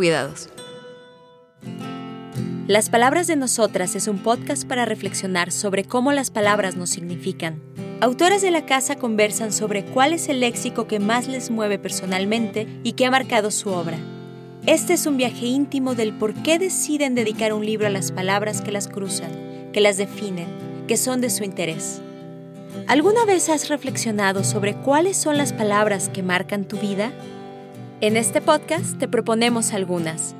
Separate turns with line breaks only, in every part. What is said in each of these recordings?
Cuidados.
Las Palabras de Nosotras es un podcast para reflexionar sobre cómo las palabras nos significan. Autoras de la casa conversan sobre cuál es el léxico que más les mueve personalmente y que ha marcado su obra. Este es un viaje íntimo del por qué deciden dedicar un libro a las palabras que las cruzan, que las definen, que son de su interés. ¿Alguna vez has reflexionado sobre cuáles son las palabras que marcan tu vida? En este podcast te proponemos algunas.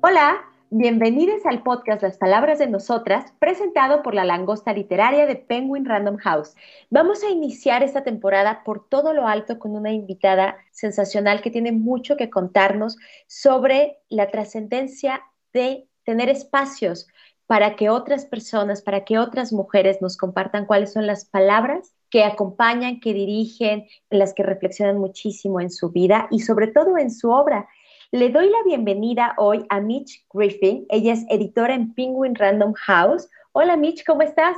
Hola, bienvenidos al podcast Las Palabras de Nosotras, presentado por la langosta literaria de Penguin Random House. Vamos a iniciar esta temporada por todo lo alto con una invitada sensacional que tiene mucho que contarnos sobre la trascendencia de tener espacios para que otras personas, para que otras mujeres nos compartan cuáles son las palabras que acompañan, que dirigen, las que reflexionan muchísimo en su vida y sobre todo en su obra. Le doy la bienvenida hoy a Mitch Griffin. Ella es editora en Penguin Random House. Hola Mitch, ¿cómo estás?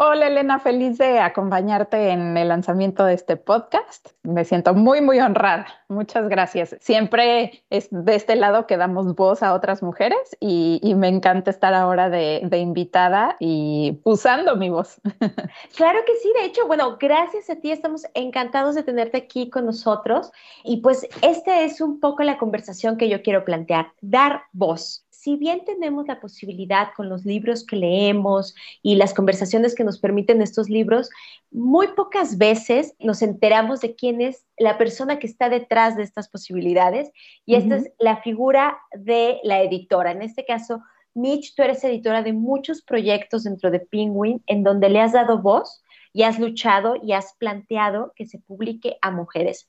Hola Elena, feliz de acompañarte en el lanzamiento de este podcast. Me siento muy, muy honrada. Muchas gracias. Siempre es de este lado que damos voz a otras mujeres y, me encanta estar ahora de, de, invitada y usando mi voz.
Claro que sí, de hecho, bueno, gracias a ti estamos encantados de tenerte aquí con nosotros y pues esta es un poco la conversación que yo quiero plantear, dar voz si bien tenemos la posibilidad con los libros que leemos y las conversaciones que nos permiten estos libros, muy pocas veces nos enteramos de quién es la persona que está detrás de estas posibilidades y esta es la figura de la editora. En este caso, Mitch, tú eres editora de muchos proyectos dentro de Penguin en donde le has dado voz y has luchado y has planteado que se publique a mujeres.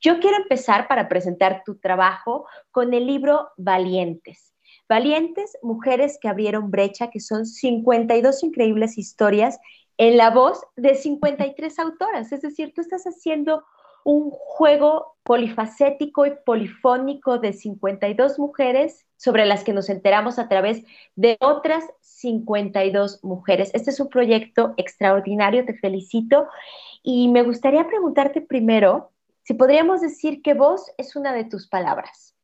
Yo quiero empezar para presentar tu trabajo con el libro Valientes. Valientes Mujeres que abrieron brecha, que son 52 increíbles historias en la voz de 53 autoras. Es decir, tú estás haciendo un juego polifacético y polifónico de 52 mujeres sobre las que nos enteramos a través de otras 52 mujeres. Este es un proyecto extraordinario, te felicito. Y me gustaría preguntarte primero si podríamos decir que voz es una de tus palabras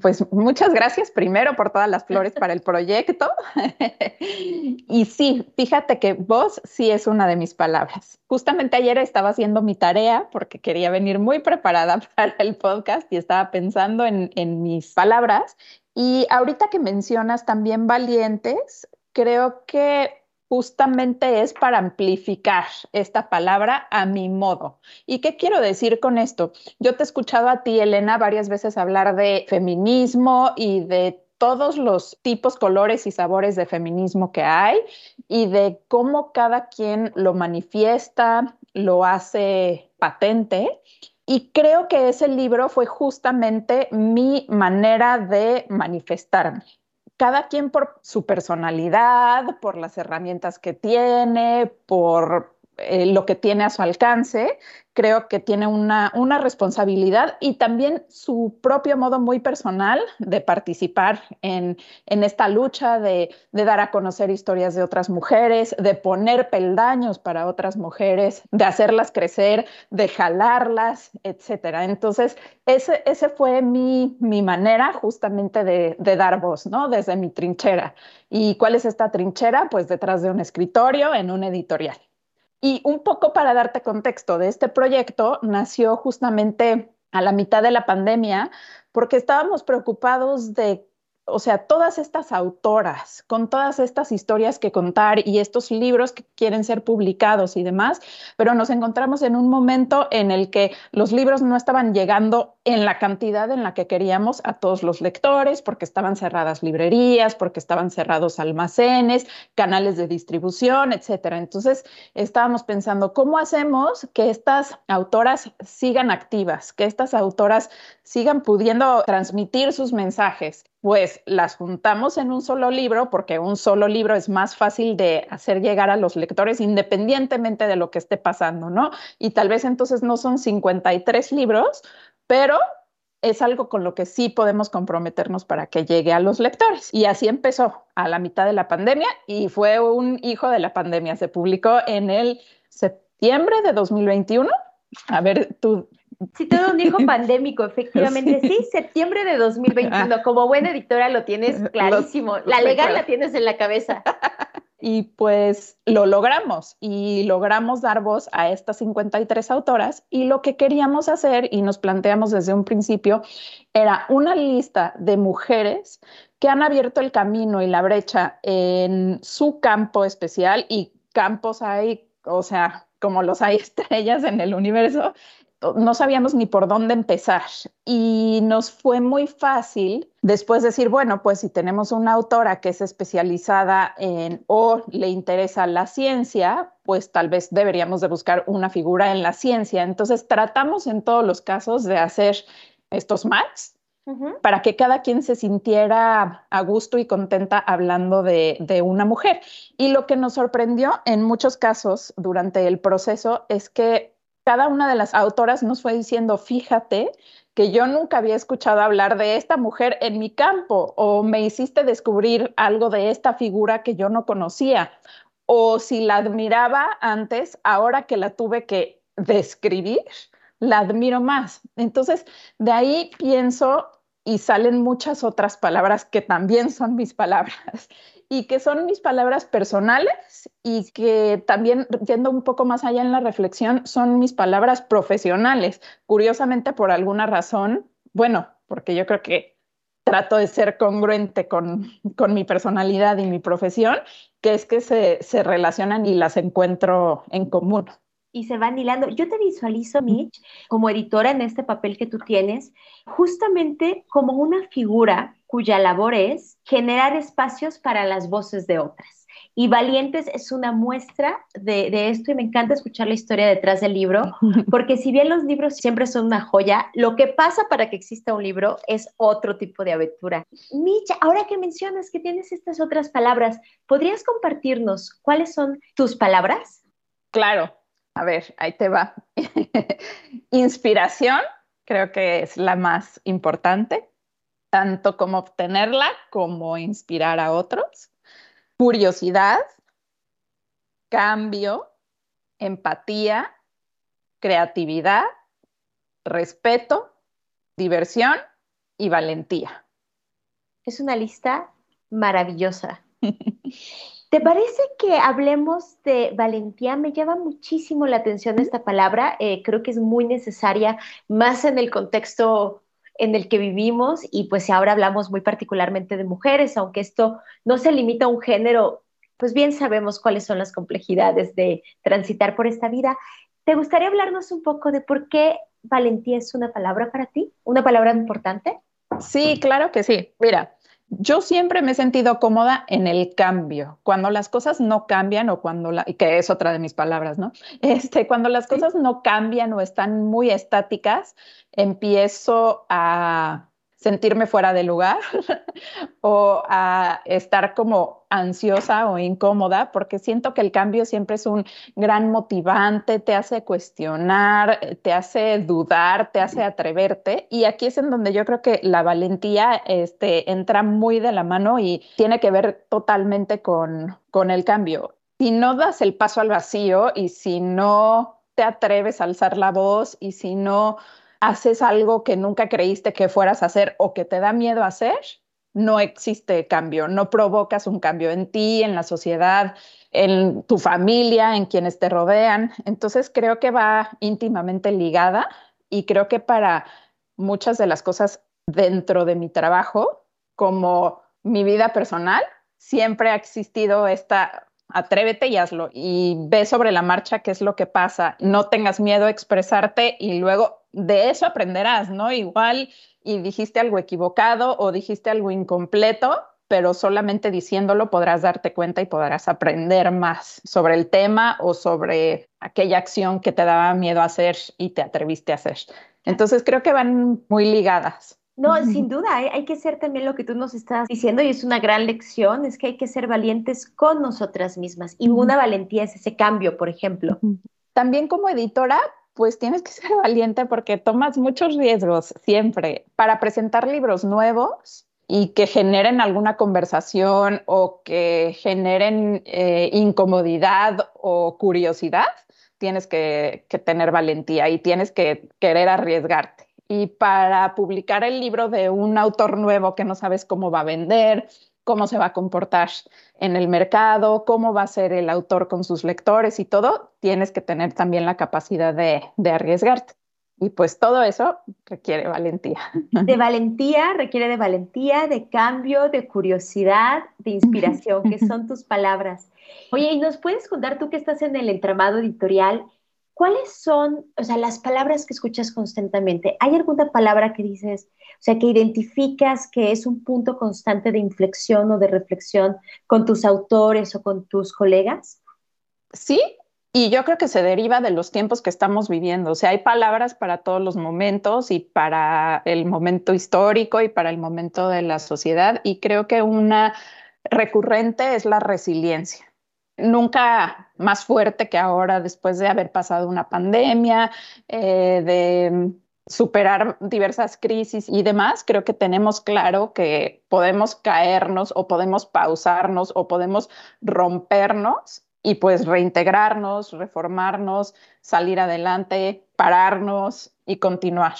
pues muchas gracias primero por todas las flores para el proyecto. y sí, fíjate que vos sí es una de mis palabras. Justamente ayer estaba haciendo mi tarea porque quería venir muy preparada para el podcast y estaba pensando en, en mis palabras. Y ahorita que mencionas también valientes, creo que justamente es para amplificar esta palabra a mi modo. ¿Y qué quiero decir con esto? Yo te he escuchado a ti, Elena, varias veces hablar de feminismo y de todos los tipos, colores y sabores de feminismo que hay y de cómo cada quien lo manifiesta, lo hace patente. Y creo que ese libro fue justamente mi manera de manifestarme cada quien por su personalidad, por las herramientas que tiene, por eh, lo que tiene a su alcance, creo que tiene una, una, responsabilidad y también su propio modo muy personal de participar en, en esta lucha, de, de, dar a conocer historias de otras mujeres, de poner peldaños para otras mujeres, de hacerlas crecer, de jalarlas, etcétera. Entonces, ese, ese fue mi, mi manera justamente de, de dar voz, ¿no? Desde mi trinchera. ¿Y cuál es esta trinchera? Pues detrás de un escritorio, en un editorial. Y un poco para darte contexto de este proyecto, nació justamente a la mitad de la pandemia porque estábamos preocupados de o sea, todas estas autoras con todas estas historias que contar y estos libros que quieren ser publicados y demás, pero nos encontramos en un momento en el que los libros no estaban llegando en la cantidad en la que queríamos a todos los lectores, porque estaban cerradas librerías, porque estaban cerrados almacenes, canales de distribución, etcétera. Entonces, estábamos pensando, ¿cómo hacemos que estas autoras sigan activas, que estas autoras sigan pudiendo transmitir sus mensajes? Pues las juntamos en un solo libro, porque un solo libro es más fácil de hacer llegar a los lectores independientemente de lo que esté pasando, ¿no? Y tal vez entonces no son 53 libros, pero es algo con lo que sí podemos comprometernos para que llegue a los lectores. Y así empezó a la mitad de la pandemia y fue un hijo de la pandemia. Se publicó en el septiembre de 2021. A ver, tú.
Sí, todo un hijo pandémico, efectivamente. Sí, septiembre de 2021. Como buena editora lo tienes clarísimo. la legal la tienes en la cabeza.
Y pues lo logramos y logramos dar voz a estas 53 autoras y lo que queríamos hacer y nos planteamos desde un principio era una lista de mujeres que han abierto el camino y la brecha en su campo especial y campos hay, o sea, como los hay estrellas en el universo, no sabíamos ni por dónde empezar y nos fue muy fácil después decir, bueno, pues si tenemos una autora que es especializada en o le interesa la ciencia, pues tal vez deberíamos de buscar una figura en la ciencia. Entonces tratamos en todos los casos de hacer estos matches para que cada quien se sintiera a gusto y contenta hablando de, de, una mujer. Y lo que nos sorprendió en muchos casos durante el proceso es que cada una de las autoras nos fue diciendo, fíjate que yo nunca había escuchado hablar de esta mujer en mi campo o me hiciste descubrir algo de esta figura que yo no conocía o si la admiraba antes, ahora que la tuve que describir, la admiro más. Entonces, de ahí pienso y salen muchas otras palabras que también son mis palabras y que son mis palabras personales y que también, yendo un poco más allá en la reflexión, son mis palabras profesionales. Curiosamente, por alguna razón, bueno, porque yo creo que trato de ser congruente con, con mi personalidad y mi profesión, que es que se, se relacionan y las encuentro en común
y se van hilando. Yo te visualizo, Mitch, como editora en este papel que tú tienes, justamente como una figura cuya labor es generar espacios para las voces de otras. Y Valientes es una muestra de, esto y me encanta escuchar la historia detrás del libro, porque si bien los libros siempre son una joya, lo que pasa para que exista un libro es otro tipo de aventura. Mitch, ahora que mencionas que tienes estas otras palabras, ¿podrías compartirnos cuáles son tus palabras?
Claro, a ver, ahí te va. Inspiración, creo que es la más importante tanto como obtenerla como inspirar a otros. Curiosidad, cambio, empatía, creatividad, respeto, diversión y valentía.
Es una lista maravillosa. ¿Te parece que hablemos de valentía? Me llama muchísimo la atención esta palabra. Eh, creo que es muy necesaria, más en el contexto en el que vivimos y pues ahora hablamos muy particularmente de mujeres, aunque esto no se limita a un género, pues bien sabemos cuáles son las complejidades de transitar por esta vida. ¿Te gustaría hablarnos un poco de por qué valentía es una palabra para ti? ¿Una palabra importante?
Sí, claro que sí. Mira, yo siempre me he sentido cómoda en el cambio, cuando las cosas no cambian o cuando, la, que es otra de mis palabras, ¿no? Este, cuando las cosas no cambian o están muy estáticas, empiezo a sentirme fuera de lugar o a estar como ansiosa o incómoda, porque siento que el cambio siempre es un gran motivante, te hace cuestionar, te hace dudar, te hace atreverte. Y aquí es en donde yo creo que la valentía este, entra muy de la mano y tiene que ver totalmente con, con el cambio. Si no das el paso al vacío y si no te atreves a alzar la voz y si no haces algo que nunca creíste que fueras a hacer o que te da miedo hacer, no existe cambio, no provocas un cambio en ti, en la sociedad, en tu familia, en quienes te rodean. Entonces creo que va íntimamente ligada y creo que para muchas de las cosas dentro de mi trabajo, como mi vida personal, siempre ha existido esta atrévete y hazlo y ve sobre la marcha qué es lo que pasa, no tengas miedo a expresarte y luego de eso aprenderás, ¿no? Igual y dijiste algo equivocado o dijiste algo incompleto, pero solamente diciéndolo podrás darte cuenta y podrás aprender más sobre el tema o sobre aquella acción que te daba miedo hacer y te atreviste a hacer. Entonces creo que van muy ligadas.
No, sin duda, hay, que ser también lo que tú nos estás diciendo y es una gran lección, es que hay que ser valientes con nosotras mismas y una valentía es ese cambio, por ejemplo.
También como editora, pues tienes que ser valiente porque tomas muchos riesgos siempre para presentar libros nuevos y que generen alguna conversación o que generen eh, incomodidad o curiosidad, tienes que, tener valentía y tienes que querer arriesgarte. Y para publicar el libro de un autor nuevo que no sabes cómo va a vender, cómo se va a comportar en el mercado, cómo va a ser el autor con sus lectores y todo, tienes que tener también la capacidad de, de arriesgarte. Y pues todo eso requiere valentía.
De valentía, requiere de valentía, de cambio, de curiosidad, de inspiración, que son tus palabras. Oye, ¿y nos puedes contar tú que estás en el entramado editorial? ¿Cuáles son, o sea, las palabras que escuchas constantemente? ¿Hay alguna palabra que dices, o sea, que identificas que es un punto constante de inflexión o de reflexión con tus autores o con tus colegas?
Sí, y yo creo que se deriva de los tiempos que estamos viviendo. O sea, hay palabras para todos los momentos y para el momento histórico y para el momento de la sociedad. Y creo que una recurrente es la resiliencia. Nunca más fuerte que ahora, después de haber pasado una pandemia, eh, de superar diversas crisis y demás, creo que tenemos claro que podemos caernos o podemos pausarnos o podemos rompernos y pues reintegrarnos, reformarnos, salir adelante, pararnos y continuar.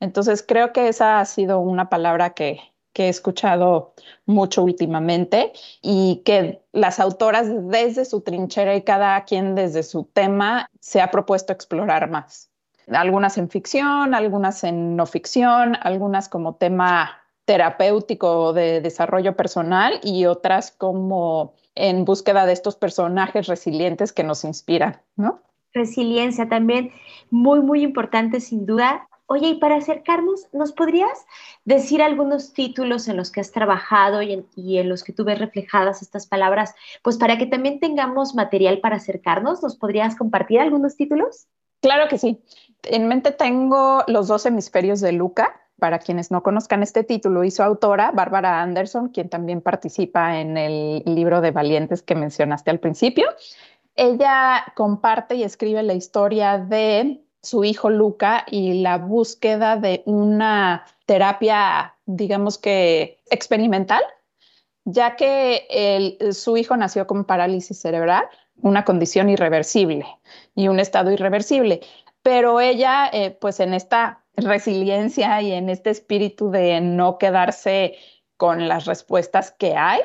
Entonces creo que esa ha sido una palabra que, que he escuchado mucho últimamente y que las autoras desde su trinchera y cada quien desde su tema se ha propuesto explorar más. Algunas en ficción, algunas en no ficción, algunas como tema terapéutico de desarrollo personal y otras como en búsqueda de estos personajes resilientes que nos inspiran, ¿no?
Resiliencia también, muy, muy importante sin duda. Oye, y para acercarnos, ¿nos podrías decir algunos títulos en los que has trabajado y en, los que tú ves reflejadas estas palabras? Pues para que también tengamos material para acercarnos, ¿nos podrías compartir algunos títulos?
Claro que sí. En mente tengo Los dos hemisferios de Luca, para quienes no conozcan este título, y su autora, Bárbara Anderson, quien también participa en el libro de Valientes que mencionaste al principio. Ella comparte y escribe la historia de su hijo Luca y la búsqueda de una terapia, digamos que experimental, ya que su hijo nació con parálisis cerebral, una condición irreversible y un estado irreversible. Pero ella, eh, pues en esta resiliencia y en este espíritu de no quedarse con las respuestas que hay,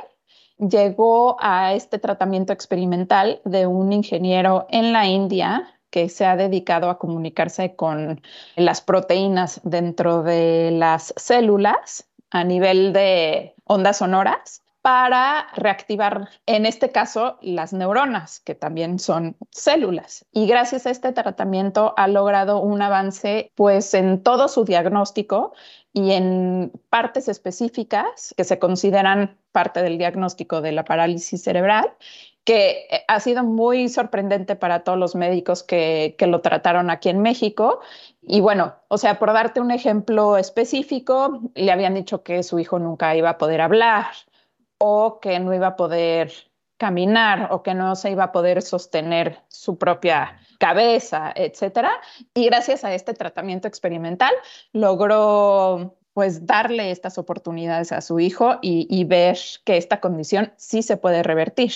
llegó a este tratamiento experimental de un ingeniero en la India que se ha dedicado a comunicarse con las proteínas dentro de las células a nivel de ondas sonoras para reactivar, en este caso, las neuronas, que también son células. Y gracias a este tratamiento ha logrado un avance pues en todo su diagnóstico y en partes específicas que se consideran parte del diagnóstico de la parálisis cerebral que eh, ha sido muy sorprendente para todos los médicos que, que, lo trataron aquí en México. Y bueno, o sea, por darte un ejemplo específico, le habían dicho que su hijo nunca iba a poder hablar, o que no iba a poder caminar o que no se iba a poder sostener su propia cabeza, etcétera. Y gracias a este tratamiento experimental logró pues darle estas oportunidades a su hijo y, ver que esta condición sí se puede revertir.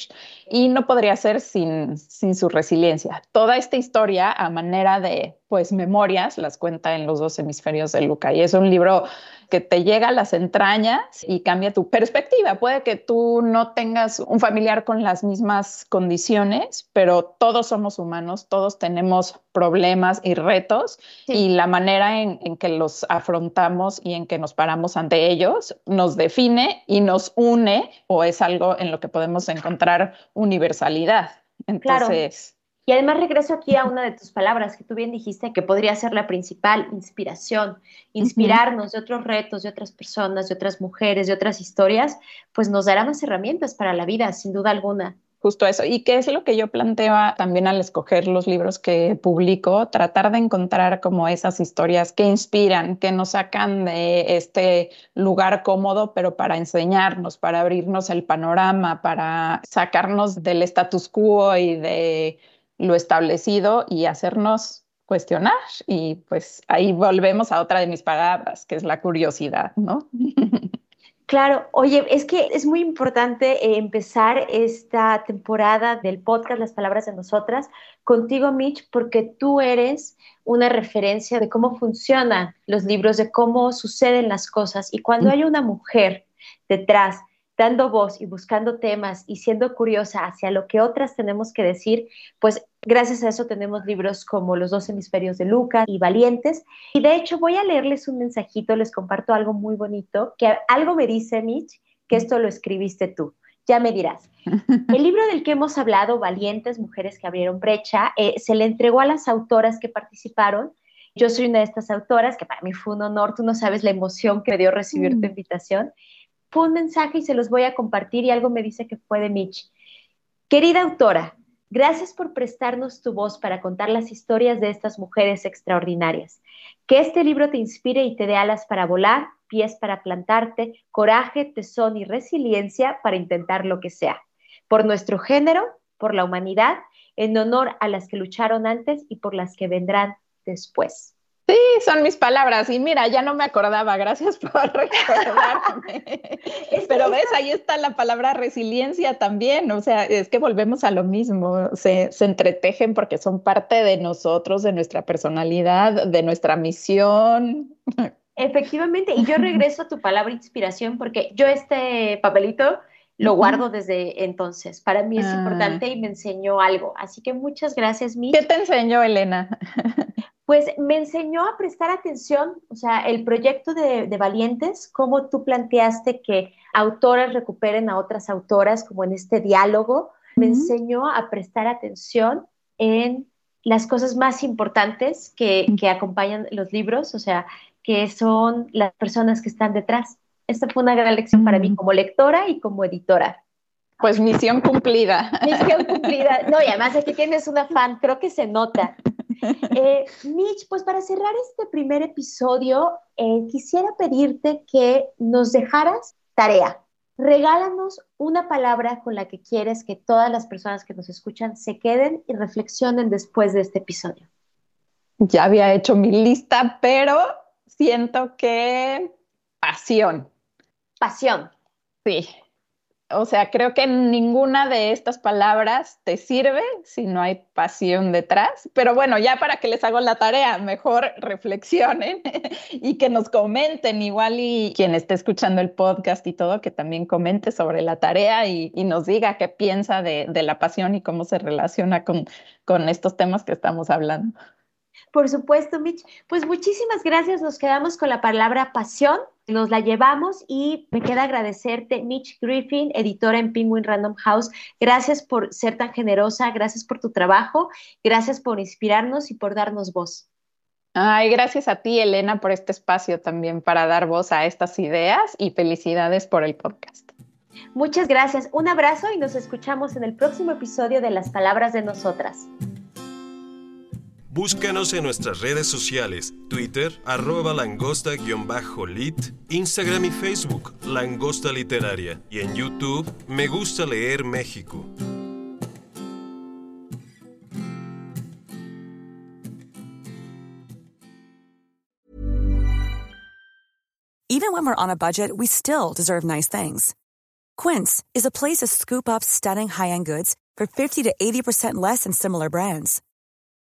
Y no podría ser sin, sin su resiliencia. Toda esta historia a manera de pues memorias las cuenta en los dos hemisferios de Luca y es un libro que te llega a las entrañas y cambia tu perspectiva. Puede que tú no tengas un familiar con las mismas condiciones, pero todos somos humanos, todos tenemos problemas y retos y la manera en, en, que los afrontamos y en que nos paramos ante ellos nos define y nos une o es algo en lo que podemos encontrar universalidad. Entonces...
Y además regreso aquí a una de tus palabras que tú bien dijiste que podría ser la principal inspiración, inspirarnos de otros retos, de otras personas, de otras mujeres, de otras historias, pues nos dará más herramientas para la vida, sin duda alguna.
Justo eso. ¿Y qué es lo que yo planteo también al escoger los libros que publico? Tratar de encontrar como esas historias que inspiran, que nos sacan de este lugar cómodo, pero para enseñarnos, para abrirnos el panorama, para sacarnos del status quo y de lo establecido y hacernos cuestionar. Y pues ahí volvemos a otra de mis palabras, que es la curiosidad, ¿no?
Claro, oye, es que es muy importante eh, empezar esta temporada del podcast Las Palabras de Nosotras contigo, Mitch, porque tú eres una referencia de cómo funcionan los libros, de cómo suceden las cosas. Y cuando hay una mujer detrás dando voz y buscando temas y siendo curiosa hacia lo que otras tenemos que decir, pues gracias a eso tenemos libros como Los dos hemisferios de Lucas y Valientes. Y de hecho voy a leerles un mensajito, les comparto algo muy bonito, que algo me dice Mitch, que esto lo escribiste tú. Ya me dirás. El libro del que hemos hablado, Valientes, Mujeres que abrieron brecha, eh, se le entregó a las autoras que participaron. Yo soy una de estas autoras, que para mí fue un honor, tú no sabes la emoción que me dio recibir tu mm. invitación fue un mensaje y se los voy a compartir y algo me dice que fue de Mitch. Querida autora, gracias por prestarnos tu voz para contar las historias de estas mujeres extraordinarias. Que este libro te inspire y te dé alas para volar, pies para plantarte, coraje, tesón y resiliencia para intentar lo que sea. Por nuestro género, por la humanidad, en honor a las que lucharon antes y por las que vendrán después.
Sí, son mis palabras. Y mira, ya no me acordaba. Gracias por recordarme. Pero ves, ahí está la palabra resiliencia también. O sea, es que volvemos a lo mismo. Se, se entretejen porque son parte de nosotros, de nuestra personalidad, de nuestra misión.
Efectivamente. Y yo regreso a tu palabra inspiración porque yo este papelito lo guardo desde entonces. Para mí es ah. importante y me enseñó algo. Así que muchas gracias, Mi.
¿Qué te enseñó, Elena?
Pues me enseñó a prestar atención, o sea, el proyecto de, Valientes, cómo tú planteaste que autoras recuperen a otras autoras, como en este diálogo, me enseñó a prestar atención en las cosas más importantes que, que acompañan los libros, o sea, que son las personas que están detrás. Esta fue una gran lección para mí como lectora y como editora.
Pues misión cumplida.
Misión cumplida. No, y además aquí tienes una fan, creo que se nota. Eh, Mitch, pues para cerrar este primer episodio, eh, quisiera pedirte que nos dejaras tarea. Regálanos una palabra con la que quieres que todas las personas que nos escuchan se queden y reflexionen después de este episodio.
Ya había hecho mi lista, pero siento que pasión.
Pasión.
Sí, o sea, creo que ninguna de estas palabras te sirve si no hay pasión detrás. Pero bueno, ya para que les hago la tarea, mejor reflexionen y que nos comenten igual y quien esté escuchando el podcast y todo, que también comente sobre la tarea y, nos diga qué piensa de, de, la pasión y cómo se relaciona con, con estos temas que estamos hablando.
Por supuesto, Mitch. Pues muchísimas gracias. Nos quedamos con la palabra pasión. Nos la llevamos y me queda agradecerte, Mitch Griffin, editora en Penguin Random House. Gracias por ser tan generosa, gracias por tu trabajo, gracias por inspirarnos y por darnos voz.
Ay, gracias a ti, Elena, por este espacio también para dar voz a estas ideas y felicidades por el podcast.
Muchas gracias. Un abrazo y nos escuchamos en el próximo episodio de Las Palabras de Nosotras.
Búscanos en nuestras redes sociales, Twitter, arroba langosta-lit, Instagram y Facebook, Langosta Literaria, y en YouTube, Me Gusta Leer México.
Even when we're on a budget, we still deserve nice things. Quince is a place to scoop up stunning high-end goods for 50 to 80% less than similar brands.